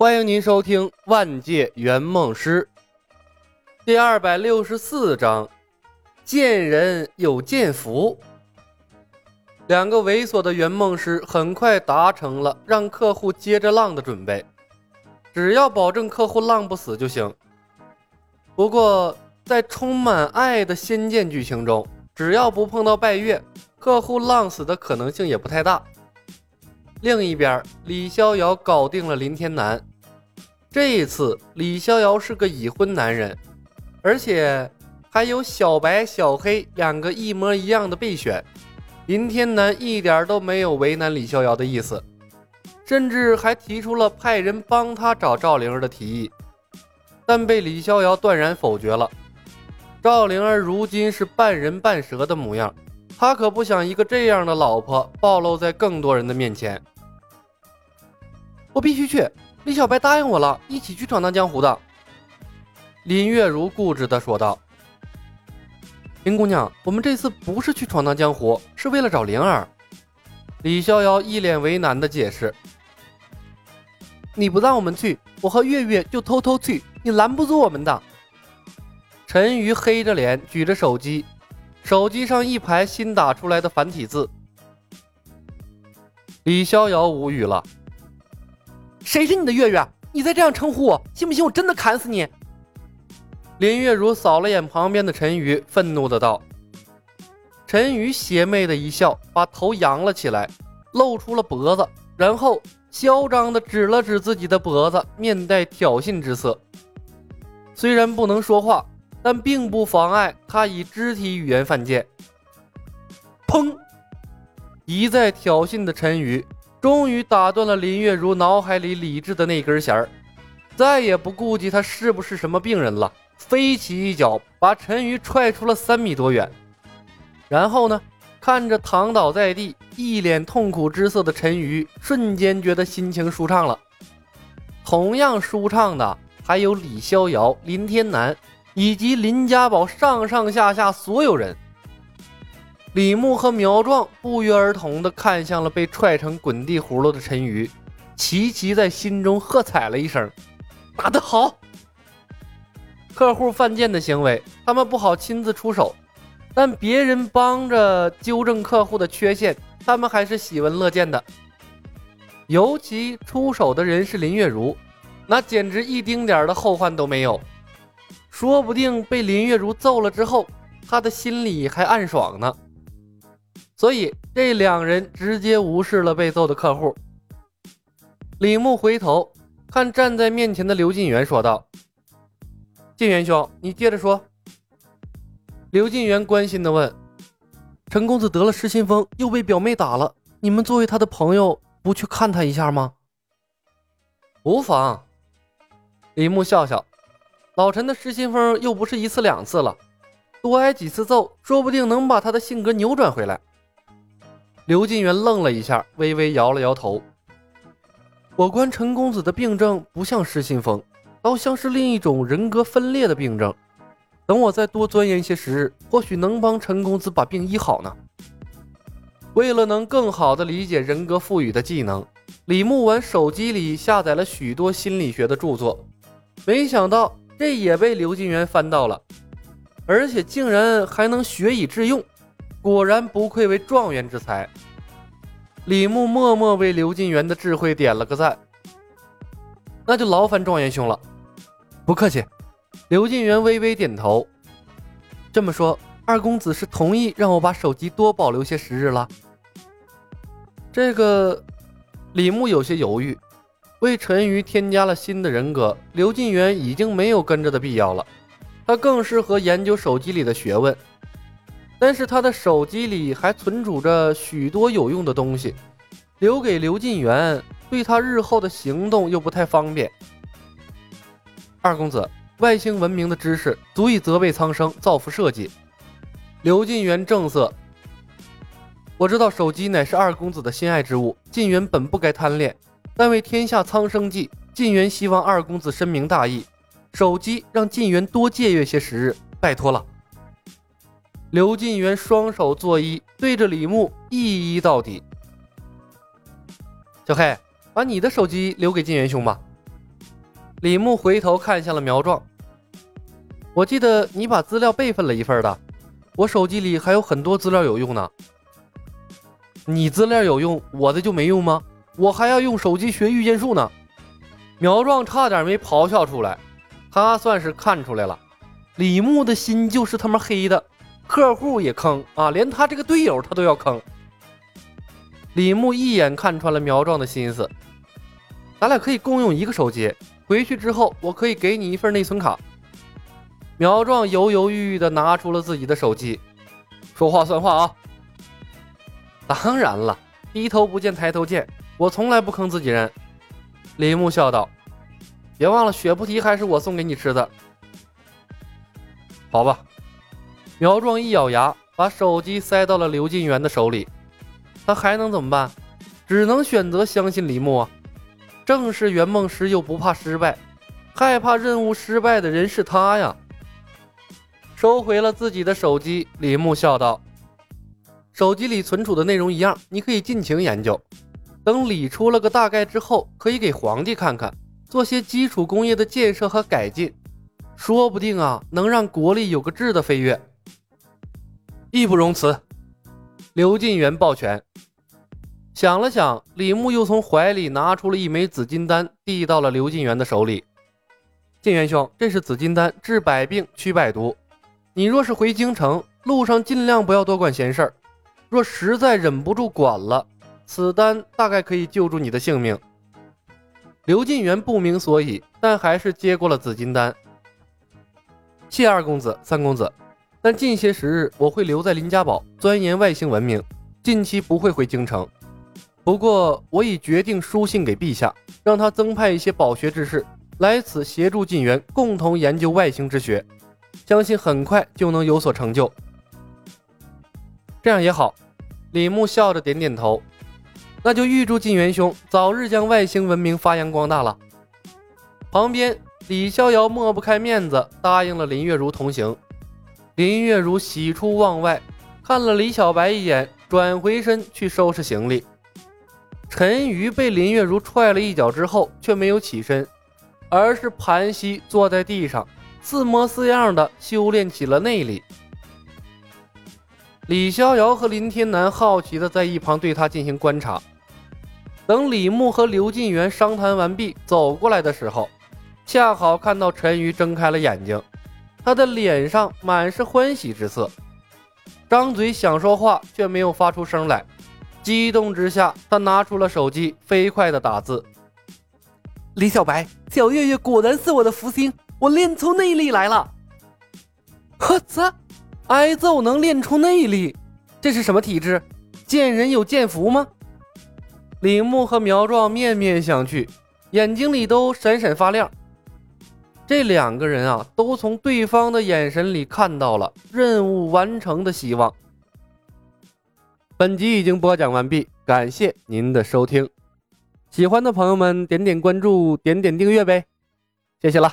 欢迎您收听《万界圆梦师》第二百六十四章：见人有见福。两个猥琐的圆梦师很快达成了让客户接着浪的准备，只要保证客户浪不死就行。不过，在充满爱的仙剑剧情中，只要不碰到拜月，客户浪死的可能性也不太大。另一边，李逍遥搞定了林天南。这一次，李逍遥是个已婚男人，而且还有小白、小黑两个一模一样的备选。林天南一点都没有为难李逍遥的意思，甚至还提出了派人帮他找赵灵儿的提议，但被李逍遥断然否决了。赵灵儿如今是半人半蛇的模样，他可不想一个这样的老婆暴露在更多人的面前。我必须去，李小白答应我了，一起去闯荡江湖的。林月如固执地说道：“林姑娘，我们这次不是去闯荡江湖，是为了找灵儿。”李逍遥一脸为难地解释：“你不让我们去，我和月月就偷偷去，你拦不住我们的。”陈瑜黑着脸举着手机，手机上一排新打出来的繁体字。李逍遥无语了。谁是你的月月？你再这样称呼我，信不信我真的砍死你？林月如扫了眼旁边的陈瑜，愤怒的道。陈瑜邪魅的一笑，把头扬了起来，露出了脖子，然后嚣张的指了指自己的脖子，面带挑衅之色。虽然不能说话，但并不妨碍他以肢体语言犯贱。砰！一再挑衅的陈瑜。终于打断了林月如脑海里理智的那根弦儿，再也不顾及他是不是什么病人了，飞起一脚把陈瑜踹出了三米多远。然后呢，看着躺倒在地、一脸痛苦之色的陈瑜，瞬间觉得心情舒畅了。同样舒畅的还有李逍遥、林天南以及林家宝上上下下所有人。李牧和苗壮不约而同地看向了被踹成滚地葫芦的陈瑜，齐齐在心中喝彩了一声：“打得好！”客户犯贱的行为，他们不好亲自出手，但别人帮着纠正客户的缺陷，他们还是喜闻乐见的。尤其出手的人是林月如，那简直一丁点的后患都没有。说不定被林月如揍了之后，他的心里还暗爽呢。所以，这两人直接无视了被揍的客户。李牧回头看站在面前的刘晋元，说道：“晋元兄，你接着说。”刘晋元关心的问：“陈公子得了失心疯，又被表妹打了，你们作为他的朋友，不去看他一下吗？”无妨。李牧笑笑：“老陈的失心疯又不是一次两次了，多挨几次揍，说不定能把他的性格扭转回来。”刘晋元愣了一下，微微摇了摇头。我观陈公子的病症不像失心疯，倒像是另一种人格分裂的病症。等我再多钻研一些时日，或许能帮陈公子把病医好呢。为了能更好地理解人格赋予的技能，李牧文手机里下载了许多心理学的著作，没想到这也被刘金元翻到了，而且竟然还能学以致用。果然不愧为状元之才，李牧默默为刘晋元的智慧点了个赞。那就劳烦状元兄了，不客气。刘晋元微微点头。这么说，二公子是同意让我把手机多保留些时日了？这个，李牧有些犹豫。为陈瑜添加了新的人格，刘晋元已经没有跟着的必要了，他更适合研究手机里的学问。但是他的手机里还存储着许多有用的东西，留给刘晋元，对他日后的行动又不太方便。二公子，外星文明的知识足以责备苍生，造福社稷。刘晋元正色：“我知道手机乃是二公子的心爱之物，晋元本不该贪恋，但为天下苍生计，晋元希望二公子深明大义，手机让晋元多借阅些时日，拜托了。”刘晋元双手作揖，对着李牧一一到底。小黑，把你的手机留给晋元兄吧。李牧回头看向了苗壮，我记得你把资料备份了一份的，我手机里还有很多资料有用呢。你资料有用，我的就没用吗？我还要用手机学御剑术呢。苗壮差点没咆哮出来，他算是看出来了，李牧的心就是他妈黑的，客户也坑啊，连他这个队友他都要坑。李牧一眼看穿了苗壮的心思，咱俩可以共用一个手机，回去之后我可以给你一份内存卡。苗壮犹犹豫豫的拿出了自己的手机，说话算话啊！当然了，低头不见抬头见，我从来不坑自己人。李牧笑道：“别忘了，血菩提还是我送给你吃的。”好吧。苗壮一咬牙，把手机塞到了刘进元的手里。他还能怎么办？只能选择相信李牧啊！正是圆梦师又不怕失败，害怕任务失败的人是他呀。收回了自己的手机，李牧笑道：“手机里存储的内容一样，你可以尽情研究。”等理出了个大概之后，可以给皇帝看看，做些基础工业的建设和改进，说不定啊，能让国力有个质的飞跃。义不容辞。刘进元抱拳，想了想，李牧又从怀里拿出了一枚紫金丹，递到了刘进元的手里。晋元兄，这是紫金丹，治百病，驱百毒。你若是回京城，路上尽量不要多管闲事儿，若实在忍不住管了。此丹大概可以救住你的性命。刘进元不明所以，但还是接过了紫金丹。谢二公子、三公子，但近些时日我会留在林家堡钻研外星文明，近期不会回京城。不过我已决定书信给陛下，让他增派一些饱学之士来此协助晋元，共同研究外星之学，相信很快就能有所成就。这样也好。李牧笑着点点头。那就预祝晋元兄早日将外星文明发扬光大了。旁边，李逍遥抹不开面子，答应了林月如同行。林月如喜出望外，看了李小白一眼，转回身去收拾行李。陈瑜被林月如踹了一脚之后，却没有起身，而是盘膝坐在地上，似模似样的修炼起了内力。李逍遥和林天南好奇的在一旁对他进行观察。等李牧和刘进元商谈完毕，走过来的时候，恰好看到陈瑜睁开了眼睛，他的脸上满是欢喜之色，张嘴想说话却没有发出声来。激动之下，他拿出了手机，飞快的打字：“李小白，小月月果然是我的福星，我练出内力来了！”呵呲，挨揍能练出内力，这是什么体质？见人有见福吗？李牧和苗壮面面相觑，眼睛里都闪闪发亮。这两个人啊，都从对方的眼神里看到了任务完成的希望。本集已经播讲完毕，感谢您的收听。喜欢的朋友们，点点关注，点点订阅呗，谢谢了。